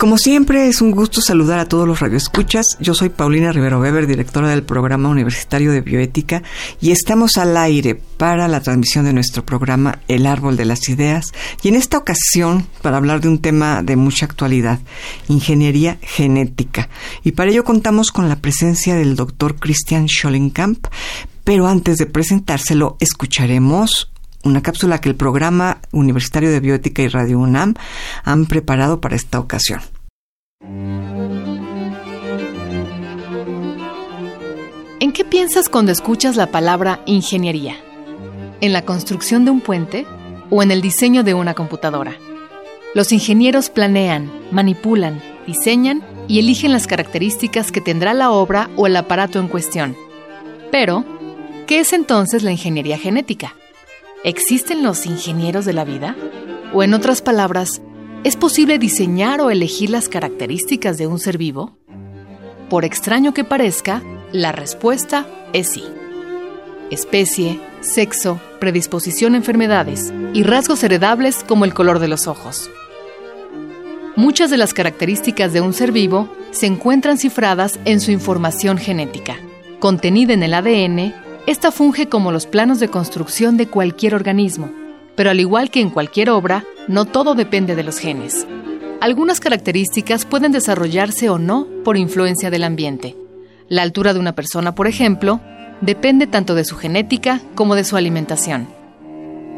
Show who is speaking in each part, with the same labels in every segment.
Speaker 1: Como siempre, es un gusto saludar a todos los radioescuchas. Yo soy Paulina Rivero Weber, directora del Programa Universitario de Bioética, y estamos al aire para la transmisión de nuestro programa El Árbol de las Ideas, y en esta ocasión para hablar de un tema de mucha actualidad, ingeniería genética. Y para ello contamos con la presencia del doctor Christian Schollenkamp, pero antes de presentárselo, escucharemos una cápsula que el programa Universitario de Bioética y Radio UNAM han preparado para esta ocasión.
Speaker 2: ¿En qué piensas cuando escuchas la palabra ingeniería? ¿En la construcción de un puente o en el diseño de una computadora? Los ingenieros planean, manipulan, diseñan y eligen las características que tendrá la obra o el aparato en cuestión. Pero, ¿qué es entonces la ingeniería genética? ¿Existen los ingenieros de la vida? O en otras palabras, ¿es posible diseñar o elegir las características de un ser vivo? Por extraño que parezca, la respuesta es sí. Especie, sexo, predisposición a enfermedades y rasgos heredables como el color de los ojos. Muchas de las características de un ser vivo se encuentran cifradas en su información genética, contenida en el ADN esta funge como los planos de construcción de cualquier organismo, pero al igual que en cualquier obra, no todo depende de los genes. Algunas características pueden desarrollarse o no por influencia del ambiente. La altura de una persona, por ejemplo, depende tanto de su genética como de su alimentación.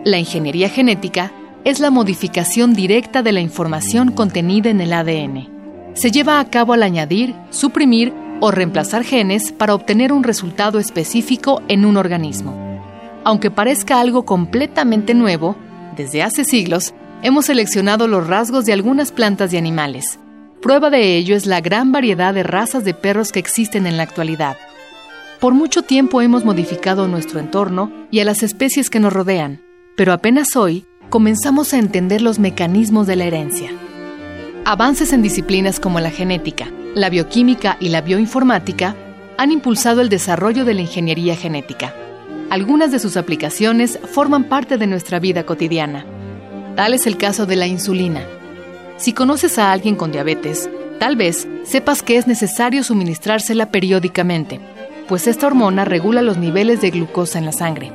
Speaker 2: La ingeniería genética es la modificación directa de la información contenida en el ADN. Se lleva a cabo al añadir, suprimir o reemplazar genes para obtener un resultado específico en un organismo. Aunque parezca algo completamente nuevo, desde hace siglos hemos seleccionado los rasgos de algunas plantas y animales. Prueba de ello es la gran variedad de razas de perros que existen en la actualidad. Por mucho tiempo hemos modificado nuestro entorno y a las especies que nos rodean, pero apenas hoy comenzamos a entender los mecanismos de la herencia. Avances en disciplinas como la genética, la bioquímica y la bioinformática han impulsado el desarrollo de la ingeniería genética. Algunas de sus aplicaciones forman parte de nuestra vida cotidiana. Tal es el caso de la insulina. Si conoces a alguien con diabetes, tal vez sepas que es necesario suministrársela periódicamente, pues esta hormona regula los niveles de glucosa en la sangre.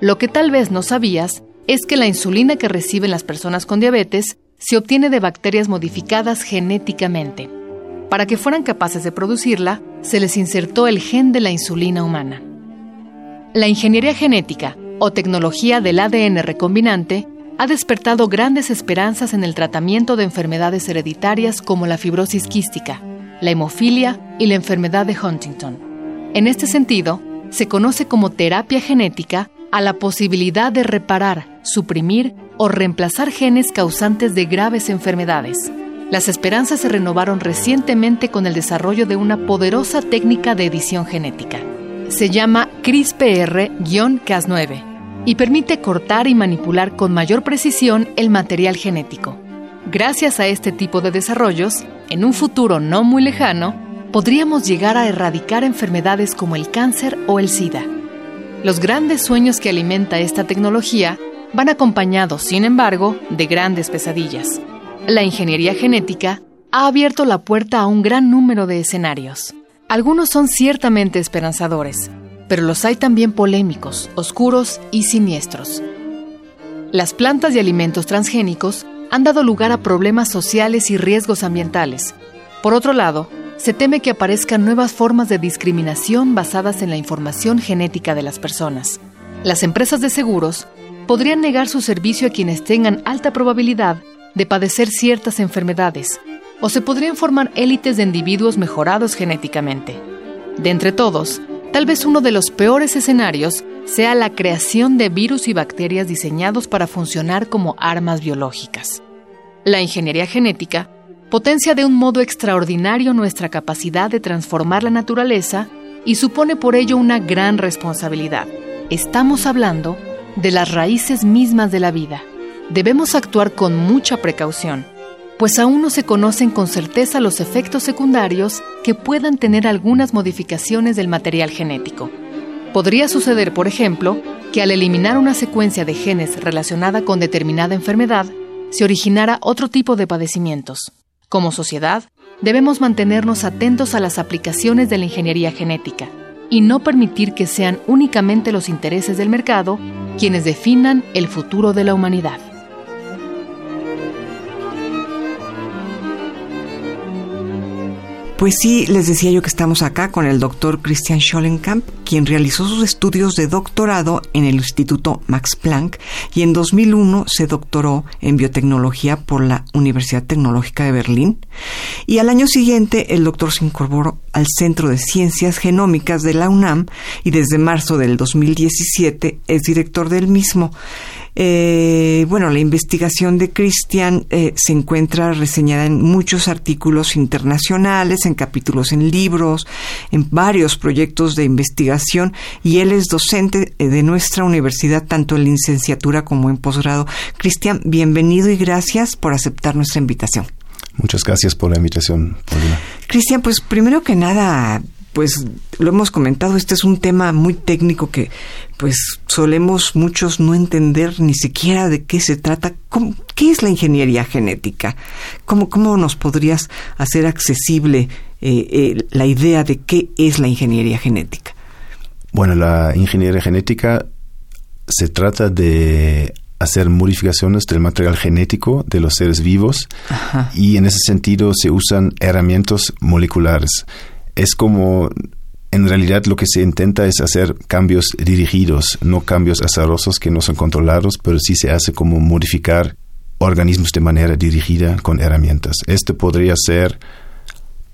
Speaker 2: Lo que tal vez no sabías es que la insulina que reciben las personas con diabetes se obtiene de bacterias modificadas genéticamente. Para que fueran capaces de producirla, se les insertó el gen de la insulina humana. La ingeniería genética, o tecnología del ADN recombinante, ha despertado grandes esperanzas en el tratamiento de enfermedades hereditarias como la fibrosis quística, la hemofilia y la enfermedad de Huntington. En este sentido, se conoce como terapia genética a la posibilidad de reparar, suprimir o reemplazar genes causantes de graves enfermedades. Las esperanzas se renovaron recientemente con el desarrollo de una poderosa técnica de edición genética. Se llama CRISPR-Cas9 y permite cortar y manipular con mayor precisión el material genético. Gracias a este tipo de desarrollos, en un futuro no muy lejano, podríamos llegar a erradicar enfermedades como el cáncer o el SIDA. Los grandes sueños que alimenta esta tecnología van acompañados, sin embargo, de grandes pesadillas. La ingeniería genética ha abierto la puerta a un gran número de escenarios. Algunos son ciertamente esperanzadores, pero los hay también polémicos, oscuros y siniestros. Las plantas y alimentos transgénicos han dado lugar a problemas sociales y riesgos ambientales. Por otro lado, se teme que aparezcan nuevas formas de discriminación basadas en la información genética de las personas. Las empresas de seguros podrían negar su servicio a quienes tengan alta probabilidad de padecer ciertas enfermedades, o se podrían formar élites de individuos mejorados genéticamente. De entre todos, Tal vez uno de los peores escenarios sea la creación de virus y bacterias diseñados para funcionar como armas biológicas. La ingeniería genética potencia de un modo extraordinario nuestra capacidad de transformar la naturaleza y supone por ello una gran responsabilidad. Estamos hablando de las raíces mismas de la vida. Debemos actuar con mucha precaución, pues aún no se conocen con certeza los efectos secundarios que puedan tener algunas modificaciones del material genético. Podría suceder, por ejemplo, que al eliminar una secuencia de genes relacionada con determinada enfermedad, se originara otro tipo de padecimientos. Como sociedad, debemos mantenernos atentos a las aplicaciones de la ingeniería genética y no permitir que sean únicamente los intereses del mercado quienes definan el futuro de la humanidad.
Speaker 1: Pues sí, les decía yo que estamos acá con el doctor Christian Schollenkamp, quien realizó sus estudios de doctorado en el Instituto Max Planck y en 2001 se doctoró en biotecnología por la Universidad Tecnológica de Berlín. Y al año siguiente el doctor se incorporó al Centro de Ciencias Genómicas de la UNAM y desde marzo del 2017 es director del mismo. Eh, bueno, la investigación de Christian eh, se encuentra reseñada en muchos artículos internacionales, en capítulos en libros, en varios proyectos de investigación y él es docente eh, de nuestra universidad tanto en licenciatura como en posgrado. Cristian, bienvenido y gracias por aceptar nuestra invitación.
Speaker 3: Muchas gracias por la invitación, Paulina.
Speaker 1: Cristian, pues primero que nada, pues lo hemos comentado, este es un tema muy técnico que pues solemos muchos no entender ni siquiera de qué se trata. ¿Qué es la ingeniería genética? ¿Cómo, cómo nos podrías hacer accesible eh, eh, la idea de qué es la ingeniería genética?
Speaker 3: Bueno, la ingeniería genética se trata de hacer modificaciones del material genético de los seres vivos y en ese sentido se usan herramientas moleculares es como en realidad lo que se intenta es hacer cambios dirigidos, no cambios azarosos que no son controlados, pero sí se hace como modificar organismos de manera dirigida con herramientas. Este podría ser,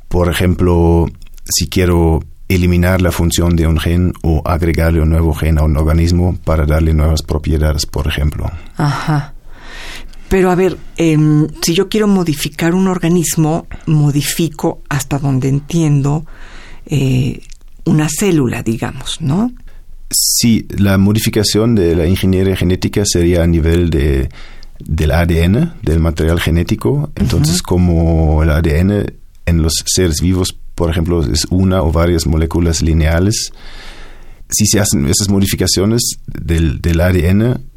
Speaker 3: por ejemplo, si quiero eliminar la función de un gen o agregarle un nuevo gen a un organismo para darle nuevas propiedades, por ejemplo.
Speaker 1: Ajá. Pero a ver, em, si yo quiero modificar un organismo, modifico hasta donde entiendo eh, una célula, digamos, ¿no?
Speaker 3: Sí, la modificación de la ingeniería genética sería a nivel de, del ADN, del material genético. Entonces, como el ADN en los seres vivos, por ejemplo, es una o varias moléculas lineales, si se hacen esas modificaciones del, del ADN,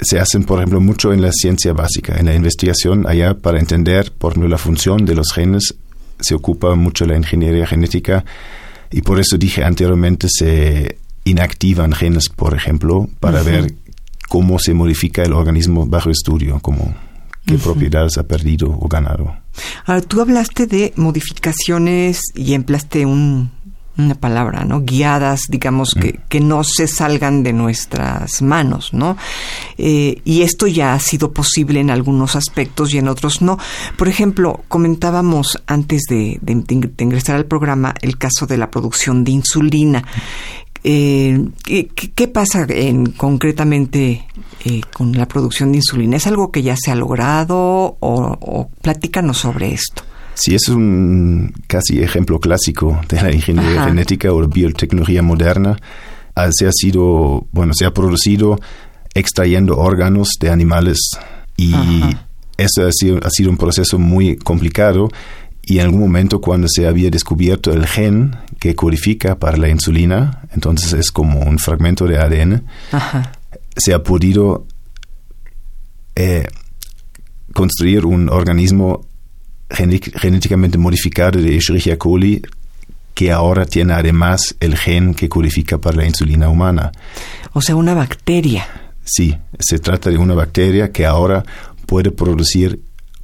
Speaker 3: se hacen, por ejemplo, mucho en la ciencia básica, en la investigación allá para entender, por ejemplo, la función de los genes, se ocupa mucho la ingeniería genética. Y por eso dije anteriormente se inactivan genes, por ejemplo, para ver cómo se modifica el organismo bajo estudio, como qué propiedades ha perdido o ganado.
Speaker 1: Ahora, tú hablaste de modificaciones y empleaste un, una palabra, ¿no? Guiadas, digamos, que, mm. que no se salgan de nuestras manos, ¿no? Eh, y esto ya ha sido posible en algunos aspectos y en otros no. Por ejemplo, comentábamos antes de, ingresar al programa el caso de la producción de insulina. Eh, ¿qué, pasa en, concretamente eh, con la producción de insulina? ¿Es algo que ya se ha logrado o, o platícanos sobre esto?
Speaker 3: Sí, es un casi ejemplo clásico de la ingeniería genética o biotecnología moderna. Ah, se ha sido, bueno, se ha producido extrayendo órganos de animales y eso ha sido, ha sido un proceso muy complicado y en algún momento cuando se había descubierto el gen que codifica para la insulina, entonces es como un fragmento de ADN, se ha podido eh, construir un organismo genéticamente modificado de Escherichia coli que ahora tiene además el gen que codifica para la insulina humana.
Speaker 1: O sea, una bacteria.
Speaker 3: Sí, se trata de una bacteria que ahora puede producir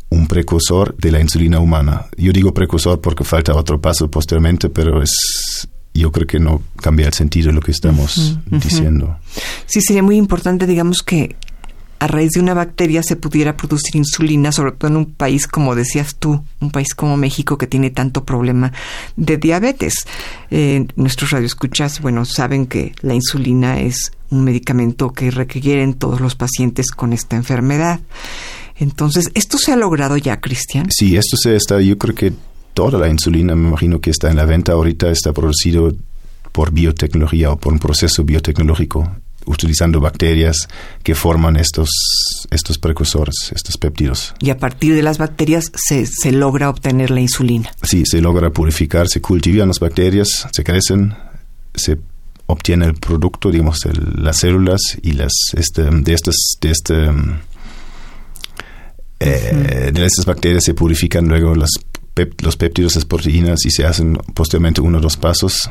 Speaker 3: un precursor de la insulina humana. Yo digo precursor porque falta otro paso posteriormente, pero es yo creo que no cambia el sentido de lo que estamos diciendo.
Speaker 1: Sí, sería muy importante, digamos, que a raíz de una bacteria se pudiera producir insulina, sobre todo en un país como decías tú, un país como México que tiene tanto problema de diabetes. Eh, nuestros radioescuchas, bueno, saben que la insulina es un medicamento que requieren todos los pacientes con esta enfermedad. Entonces, ¿esto se ha logrado ya, Cristian?
Speaker 3: Sí, esto se está, yo creo que toda la insulina, me imagino que está en la venta ahorita, está producido por biotecnología o por un proceso biotecnológico utilizando bacterias que forman estos, estos precursores, estos péptidos.
Speaker 1: Y a partir de las bacterias se, se logra obtener la insulina.
Speaker 3: Sí, se logra purificar, se cultivan las bacterias, se crecen, se obtiene el producto, digamos, las células y las este, de estas de este eh, de estas bacterias se purifican luego las los péptidos, las proteínas y se hacen posteriormente uno o dos pasos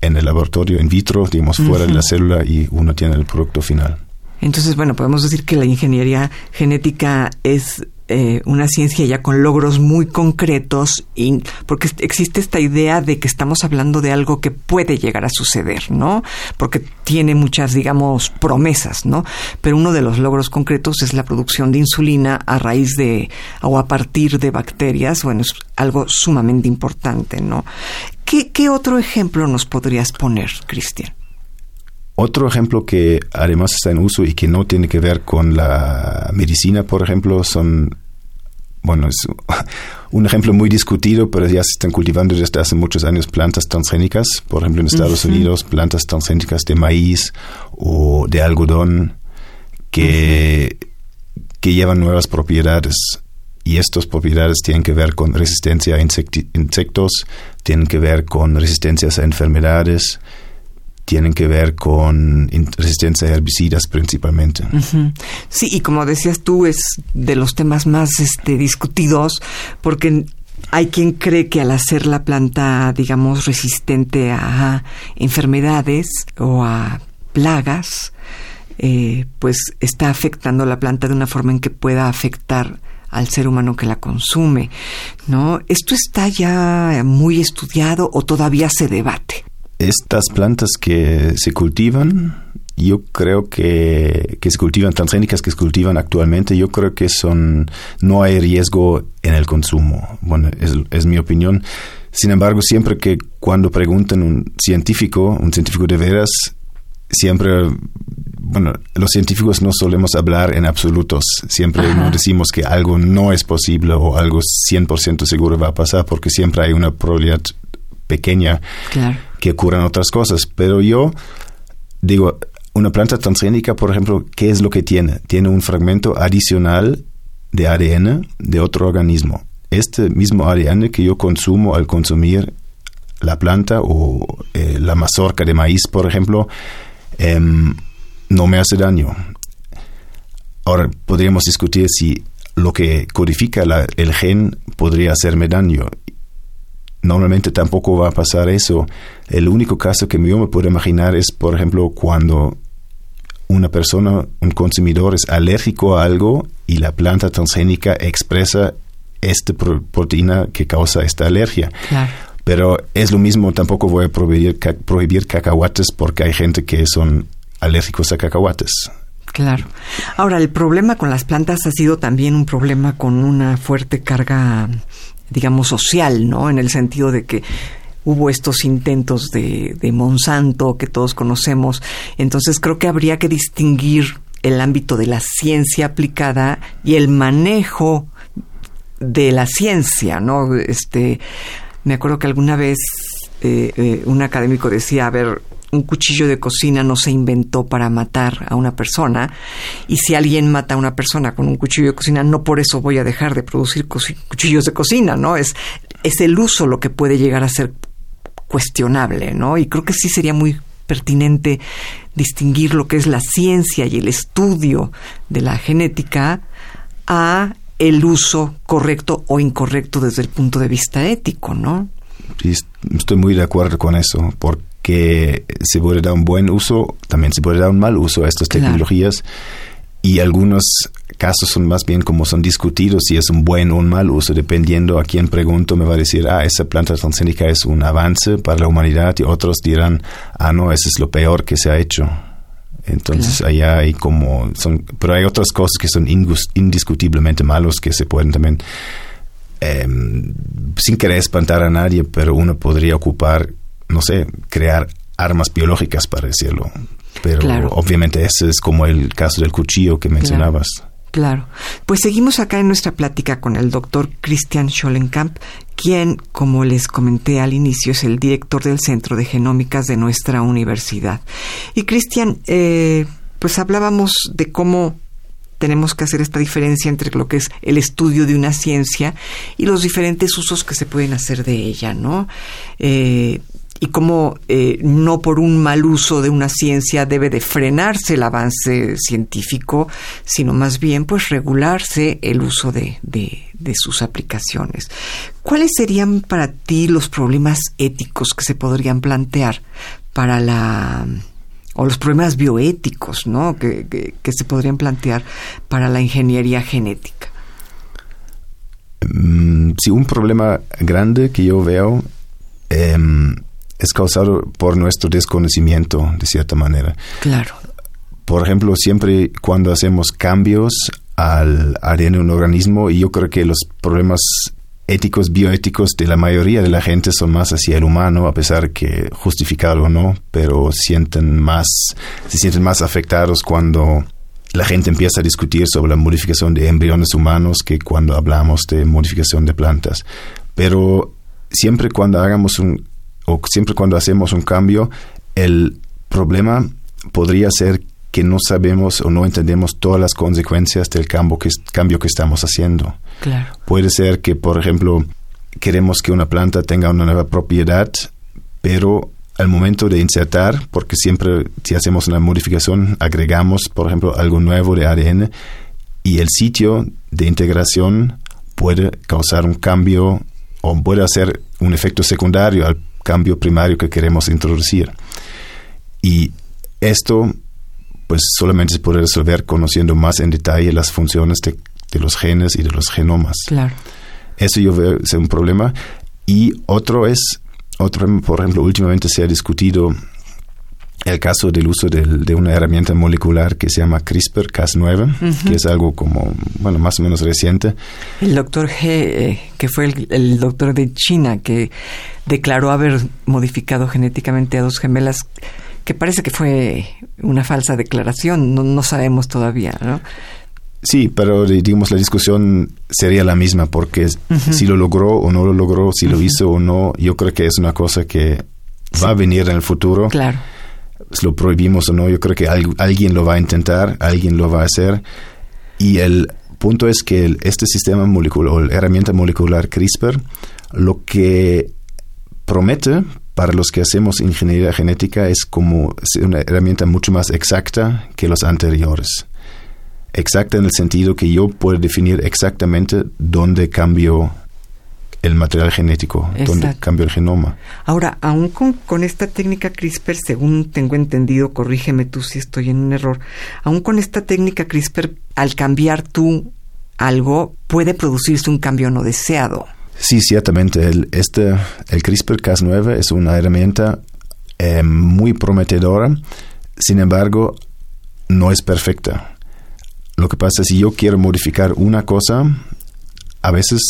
Speaker 3: en el laboratorio in vitro, digamos, fuera de la célula y uno tiene el producto final.
Speaker 1: Entonces, bueno, podemos decir que la ingeniería genética es eh, una ciencia ya con logros muy concretos y porque existe esta idea de que estamos hablando de algo que puede llegar a suceder, ¿no? Porque tiene muchas, digamos, promesas, ¿no? Pero uno de los logros concretos es la producción de insulina a raíz de o a partir de bacterias, bueno, es algo sumamente importante, ¿no? ¿Qué, qué otro ejemplo nos podrías poner, Cristian?
Speaker 3: Otro ejemplo que además está en uso y que no tiene que ver con la medicina, por ejemplo, son, bueno, es un ejemplo muy discutido, pero ya se están cultivando desde hace muchos años plantas transgénicas, por ejemplo en Estados Unidos, plantas transgénicas de maíz o de algodón que, que llevan nuevas propiedades. Y estas propiedades tienen que ver con resistencia a insectos, tienen que ver con resistencias a enfermedades, tienen que ver con resistencia a herbicidas principalmente.
Speaker 1: Sí, y como decías tú, es de los temas más este, discutidos porque hay quien cree que al hacer la planta, digamos, resistente a enfermedades o a plagas, eh, pues está afectando la planta de una forma en que pueda afectar al ser humano que la consume, ¿no? ¿Esto está ya muy estudiado o todavía se debate?
Speaker 3: Estas plantas que se cultivan, yo creo que, que se cultivan, transgénicas que se cultivan actualmente, yo creo que son, no hay riesgo en el consumo. Bueno, es, es mi opinión. Sin embargo, siempre que cuando preguntan un científico, un científico de veras, siempre, bueno, los científicos no solemos hablar en absolutos. Siempre no decimos que algo no es posible o algo 100% seguro va a pasar porque siempre hay una probabilidad pequeña que ocurran otras cosas. Pero yo digo, una planta transgénica, por ejemplo, ¿qué es lo que tiene? Tiene un fragmento adicional de ADN de otro organismo. Este mismo ADN que yo consumo al consumir la planta o eh, la mazorca de maíz, por ejemplo, em, no me hace daño. Ahora, podríamos discutir si lo que codifica el gen podría hacerme daño normalmente tampoco va a pasar eso. El único caso que yo me puedo imaginar es, por ejemplo, cuando una persona, un consumidor es alérgico a algo y la planta transgénica expresa esta proteína que causa esta alergia. Pero es lo mismo, tampoco voy a prohibir, prohibir cacahuates porque hay gente que son alérgicos a cacahuates.
Speaker 1: Claro. Ahora, el problema con las plantas ha sido también un problema con una fuerte carga digamos, social, ¿no? En el sentido de que hubo estos intentos de, de Monsanto que todos conocemos. Entonces creo que habría que distinguir el ámbito de la ciencia aplicada y el manejo de la ciencia, ¿no? Este, me acuerdo que alguna vez eh, eh, un académico decía, a ver, un cuchillo de cocina no se inventó para matar a una persona y si alguien mata a una persona con un cuchillo de cocina no por eso voy a dejar de producir cuchillos de cocina, ¿no? Es es el uso lo que puede llegar a ser cuestionable, ¿no? Y creo que sí sería muy pertinente distinguir lo que es la ciencia y el estudio de la genética a el uso correcto o incorrecto desde el punto de vista ético, ¿no?
Speaker 3: Sí, estoy muy de acuerdo con eso, porque que se puede dar un buen uso, también se puede dar un mal uso a estas tecnologías. Y algunos casos son más bien como son discutidos si es un buen o un mal uso, dependiendo a quién pregunto me va a decir, ah, esa planta transgénica es un avance para la humanidad y otros dirán, ah, no, eso es lo peor que se ha hecho. Entonces allá hay como son, pero hay otras cosas que son indiscutiblemente malos que se pueden también em, sin querer espantar a nadie, pero uno podría ocupar, no sé, crear armas biológicas para decirlo. Pero obviamente ese es como el caso del cuchillo que mencionabas.
Speaker 1: Claro. Pues seguimos acá en nuestra plática con el doctor Christian Schollenkamp, quien, como les comenté al inicio, es el director del Centro de Genómicas de nuestra universidad. Y Christian, eh, pues hablábamos de cómo tenemos que hacer esta diferencia entre lo que es el estudio de una ciencia y los diferentes usos que se pueden hacer de ella, ¿no? Eh, y cómo eh, no por un mal uso de una ciencia debe de frenarse el avance científico, sino más bien pues regularse el uso de, de, sus aplicaciones. ¿Cuáles serían para ti los problemas éticos que se podrían plantear para la o los problemas bioéticos, ¿no? Que, que, se podrían plantear para la ingeniería genética.
Speaker 3: Mm, sí, un problema grande que yo veo em, es causado por nuestro desconocimiento, de cierta manera.
Speaker 1: Claro.
Speaker 3: Por ejemplo, siempre cuando hacemos cambios al ADN de un organismo, y yo creo que los problemas éticos, bioéticos de la mayoría de la gente son más hacia el humano, a pesar que justificado o no, pero sienten más, se sienten más afectados cuando la gente empieza a discutir sobre la modificación de embriones humanos que cuando hablamos de modificación de plantas. Pero siempre cuando hagamos un o siempre cuando hacemos un cambio, el problema podría ser que no sabemos o no entendemos todas las consecuencias del cambio que, cambio que estamos haciendo. Puede ser que, por ejemplo, queremos que una planta tenga una nueva propiedad, pero al momento de insertar, porque siempre si hacemos una modificación, agregamos, por ejemplo, algo nuevo de ADN y el sitio de integración puede causar un cambio o puede hacer un efecto secundario al cambio primario que queremos introducir. Y esto, pues solamente se puede resolver conociendo más en detalle las funciones de, los genes y de los genomas.
Speaker 1: Claro.
Speaker 3: Eso yo veo es un problema. Y otro es, otro, por ejemplo, últimamente se ha discutido el caso del uso de una herramienta molecular que se llama CRISPR-Cas9, que es algo como, bueno, más o menos reciente.
Speaker 1: El doctor G, eh, que fue el, doctor de China, que declaró haber modificado genéticamente a dos gemelas, que parece que fue una falsa declaración, no, no sabemos todavía, ¿no?
Speaker 3: Sí, pero digamos la discusión sería la misma porque si lo logró o no lo logró, si lo hizo o no, yo creo que es una cosa que va a venir en el futuro.
Speaker 1: Claro
Speaker 3: lo prohibimos o no, yo creo que alguien lo va a intentar, alguien lo va a hacer. Y el punto es que este sistema molecular o herramienta molecular CRISPR lo que promete para los que hacemos ingeniería genética es como una herramienta mucho más exacta que los anteriores. Exacta en el sentido que yo puedo definir exactamente dónde cambio el material genético, donde cambia el genoma.
Speaker 1: Ahora, aún con, esta técnica CRISPR, según tengo entendido, corrígeme tú si estoy en un error, aún con esta técnica CRISPR, al cambiar tú algo, puede producirse un cambio no deseado.
Speaker 3: Sí, ciertamente. El, este, el CRISPR-Cas9 es una herramienta eh, muy prometedora, sin embargo, no es perfecta. Lo que pasa es si yo quiero modificar una cosa, a veces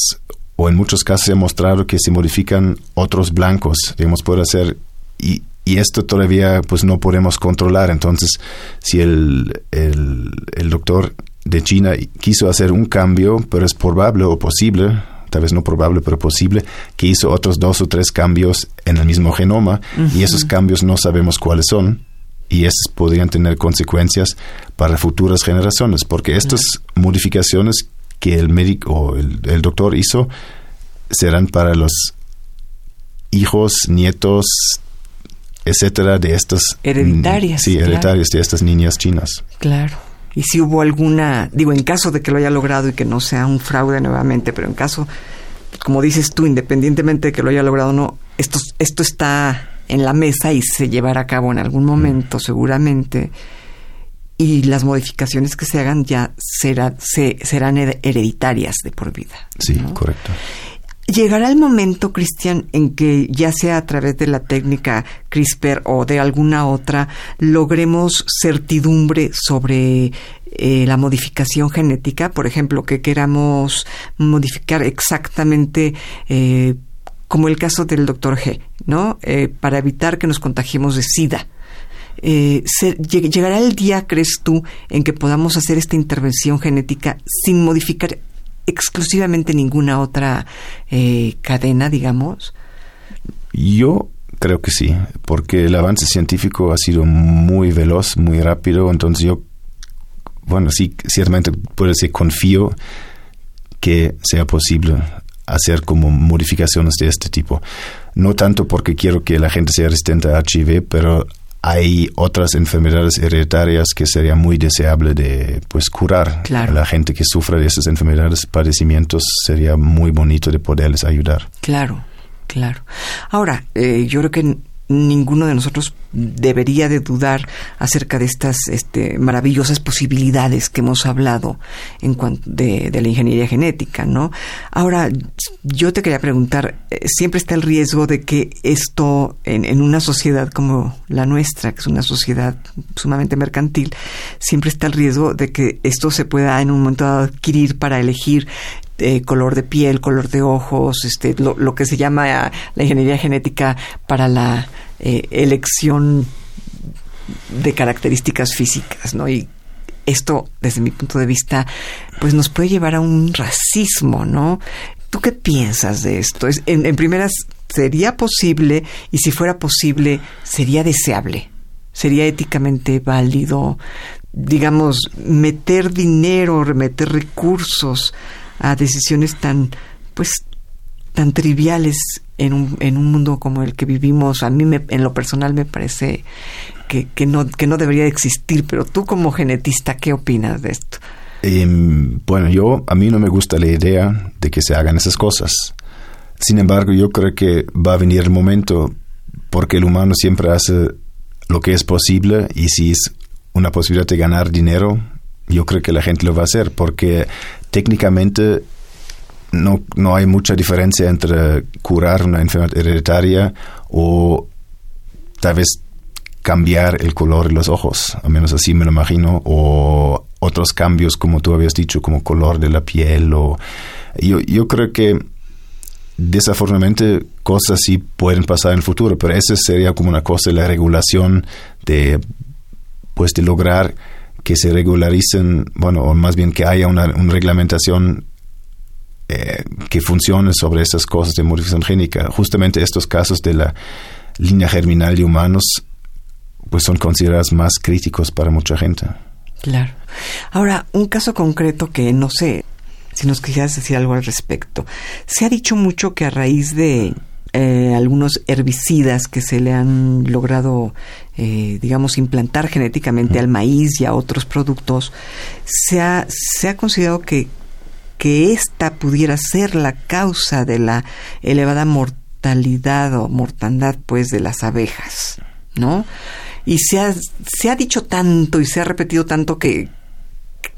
Speaker 3: o en muchos casos se ha mostrado que se modifican otros blancos, digamos, puede hacer, y, y esto todavía pues no podemos controlar. Entonces, si el, el, el doctor de China quiso hacer un cambio, pero es probable o posible, tal vez no probable, pero posible, que hizo otros dos o tres cambios en el mismo genoma y esos cambios no sabemos cuáles son y esos podrían tener consecuencias para futuras generaciones, porque estas modificaciones que el médico o el, doctor hizo serán para los hijos, nietos, etcétera, de estas
Speaker 1: hereditarias.
Speaker 3: Sí, hereditarias de estas niñas chinas.
Speaker 1: Claro. Y si hubo alguna, digo, en caso de que lo haya logrado y que no sea un fraude nuevamente, pero en caso, como dices tú, independientemente de que lo haya logrado o no, esto, esto está en la mesa y se llevará a cabo en algún momento, seguramente y las modificaciones que se hagan ya será, se, serán hereditarias de por vida.
Speaker 3: Sí, correcto.
Speaker 1: Llegará el momento, Cristian, en que ya sea a través de la técnica CRISPR o de alguna otra, logremos certidumbre sobre eh, la modificación genética, por ejemplo, que queramos modificar exactamente eh, como el caso del doctor G, ¿no? Eh, para evitar que nos contagiemos de SIDA. ¿Llegará el día, crees tú, en que podamos hacer esta intervención genética sin modificar exclusivamente ninguna otra eh, cadena, digamos?
Speaker 3: Yo creo que sí, porque el avance científico ha sido muy veloz, muy rápido, entonces yo, bueno, sí, ciertamente puedo decir, confío que sea posible hacer como modificaciones de este tipo. No tanto porque quiero que la gente sea resistente a HIV, pero hay otras enfermedades hereditarias que sería muy deseable de pues curar.
Speaker 1: Claro.
Speaker 3: La gente que sufre de esas enfermedades, padecimientos, sería muy bonito de poderles ayudar.
Speaker 1: Claro, claro. Ahora, eh, yo creo que ninguno de nosotros debería de dudar acerca de estas este, maravillosas posibilidades que hemos hablado en cuanto de, la ingeniería genética, ¿no? Ahora, yo te quería preguntar, eh, siempre está el riesgo de que esto, en, en una sociedad como la nuestra, que es una sociedad sumamente mercantil, siempre está el riesgo de que esto se pueda en un momento adquirir para elegir eh, color de piel, color de ojos, este, lo, que se llama la ingeniería genética para la eh, elección de características físicas, ¿no? Y esto, desde mi punto de vista, pues nos puede llevar a un racismo, ¿no? ¿Tú qué piensas de esto? En, en primeras, ¿sería posible? Y si fuera posible, ¿sería deseable? ¿Sería éticamente válido, digamos, meter dinero, meter recursos a decisiones tan, pues, tan triviales en un, en un mundo como el que vivimos. A mí, me, en lo personal, me parece que, que, no, que no debería existir. Pero tú, como genetista, ¿qué opinas de esto?
Speaker 3: Em, bueno, yo, a mí no me gusta la idea de que se hagan esas cosas. Sin embargo, yo creo que va a venir el momento porque el humano siempre hace lo que es posible y si es una posibilidad de ganar dinero, yo creo que la gente lo va a hacer porque técnicamente no, no hay mucha diferencia entre curar una enfermedad hereditaria o tal vez cambiar el color de los ojos, al menos así me lo imagino, o otros cambios como tú habías dicho, como color de la piel, o yo, yo creo que desafortunadamente cosas sí pueden pasar en el futuro, pero esa sería como una cosa de la regulación de pues de lograr que se regularicen, bueno, o más bien que haya una, reglamentación eh, que funcione sobre estas cosas de modificación génica. Justamente estos casos de la línea germinal de humanos, pues son considerados más críticos para mucha gente.
Speaker 1: Claro. Ahora, un caso concreto que no sé si nos quisieras decir algo al respecto. Se ha dicho mucho que a raíz de eh, algunos herbicidas que se le han logrado, eh, digamos, implantar genéticamente al maíz y a otros productos, se ha, se ha considerado que, que esta pudiera ser la causa de la elevada mortalidad o mortandad, pues, de las abejas, ¿no? Y se ha, se ha dicho tanto y se ha repetido tanto que,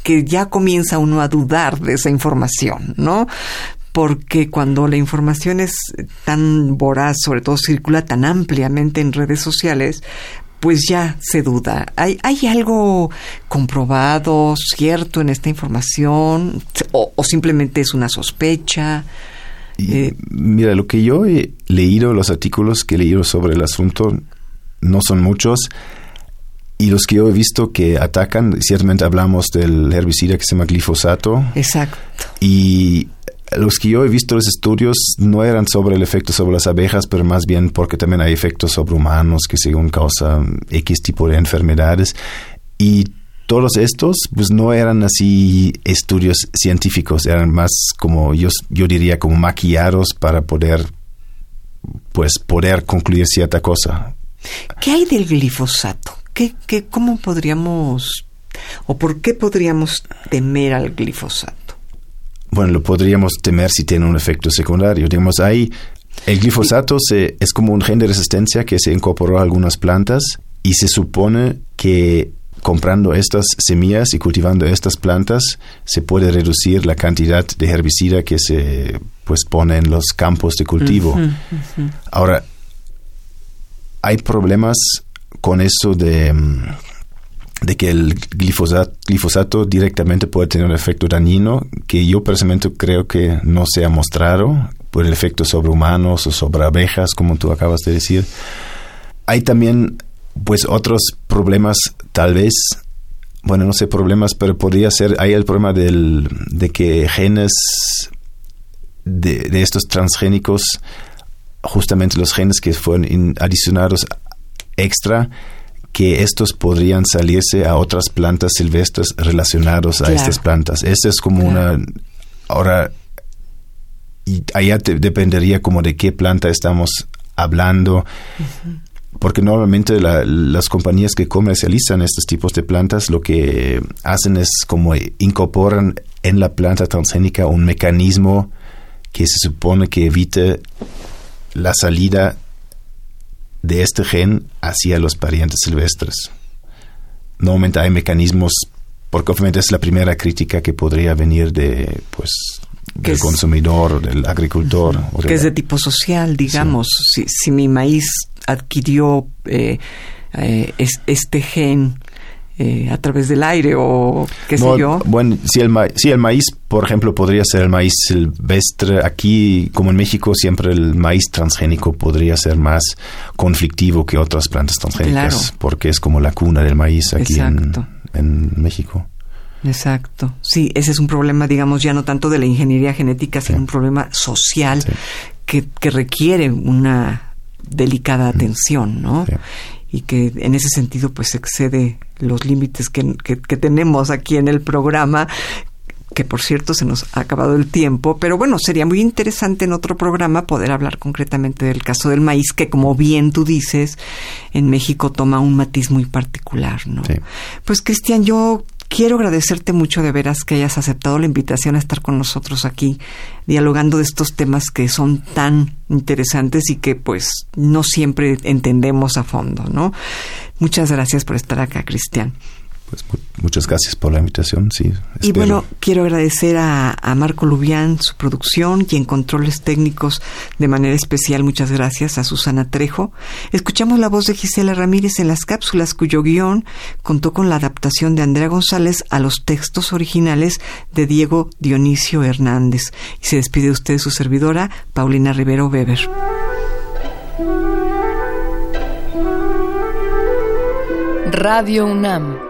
Speaker 1: que ya comienza uno a dudar de esa información, ¿no? Porque cuando la información es tan voraz, sobre todo circula tan ampliamente en redes sociales, pues ya se duda. ¿Hay, hay algo comprobado, cierto en esta información? ¿O, simplemente es una sospecha?
Speaker 3: Eh, mira, lo que yo he leído, los artículos que he leído sobre el asunto, no son muchos. Y los que yo he visto que atacan, ciertamente hablamos del herbicida que se llama glifosato.
Speaker 1: Exacto.
Speaker 3: Y los que yo he visto los estudios no eran sobre el efecto sobre las abejas, pero más bien porque también hay efectos sobre humanos que según causan X tipo de enfermedades. Y todos estos, pues no eran así estudios científicos, eran más como yo, yo diría como maquillados para poder, pues poder concluir cierta cosa.
Speaker 1: ¿Qué hay del glifosato? ¿Qué, qué, ¿Cómo podríamos o por qué podríamos temer al glifosato?
Speaker 3: Bueno, lo podríamos temer si tiene un efecto secundario. Digamos, ahí el glifosato se, es como un gen de resistencia que se incorporó a algunas plantas y se supone que comprando estas semillas y cultivando estas plantas se puede reducir la cantidad de herbicida que se pues pone en los campos de cultivo. Ahora, hay problemas con eso de, mm, de que el glifosato, directamente puede tener un efecto dañino que yo personalmente creo que no se ha mostrado por el efecto sobre humanos o sobre abejas, como tú acabas de decir. Hay también pues otros problemas tal vez bueno, no sé problemas, pero podría ser, hay el problema del, de que genes de, estos transgénicos, justamente los genes que fueron adicionados extra, que estos podrían salirse a otras plantas silvestres relacionados a estas plantas. Esta es como una... Ahora, y allá dependería como de qué planta estamos hablando porque normalmente las compañías que comercializan estos tipos de plantas lo que hacen es como incorporan en la planta transgénica un mecanismo que se supone que evite la salida de este gen hacia los parientes silvestres. Normalmente hay mecanismos, porque obviamente es la primera crítica que podría venir de, pues, del consumidor, del agricultor.
Speaker 1: Que es de tipo social, digamos. Si, si mi maíz adquirió eh, eh, este gen eh, a través del aire o qué sé yo.
Speaker 3: Bueno, si el, el maíz, por ejemplo, podría ser el maíz silvestre, aquí, como en México, siempre el maíz transgénico podría ser más conflictivo que otras plantas transgénicas, porque es como la cuna del maíz aquí en, en México.
Speaker 1: Exacto. Sí, ese es un problema, digamos, ya no tanto de la ingeniería genética, sino un problema social que, que, requiere una delicada atención, ¿no? Y que en ese sentido pues excede los límites que, que, tenemos aquí en el programa, que por cierto se nos ha acabado el tiempo, pero bueno, sería muy interesante en otro programa poder hablar concretamente del caso del maíz, que como bien tú dices, en México toma un matiz muy particular, ¿no? Pues Cristian, yo quiero agradecerte mucho de veras que hayas aceptado la invitación a estar con nosotros aquí dialogando de estos temas que son tan interesantes y que pues no siempre entendemos a fondo, ¿no? Muchas gracias por estar acá, Cristian.
Speaker 3: Pues muchas gracias por la invitación, sí.
Speaker 1: Y bueno, quiero agradecer a, a, Marco Lubián su producción y en controles técnicos de manera especial. Muchas gracias a Susana Trejo. Escuchamos la voz de Gisela Ramírez en las cápsulas, cuyo guion contó con la adaptación de Andrea González a los textos originales de Diego Dionisio Hernández. Y se despide usted su servidora, Paulina Rivero Weber.
Speaker 2: Radio UNAM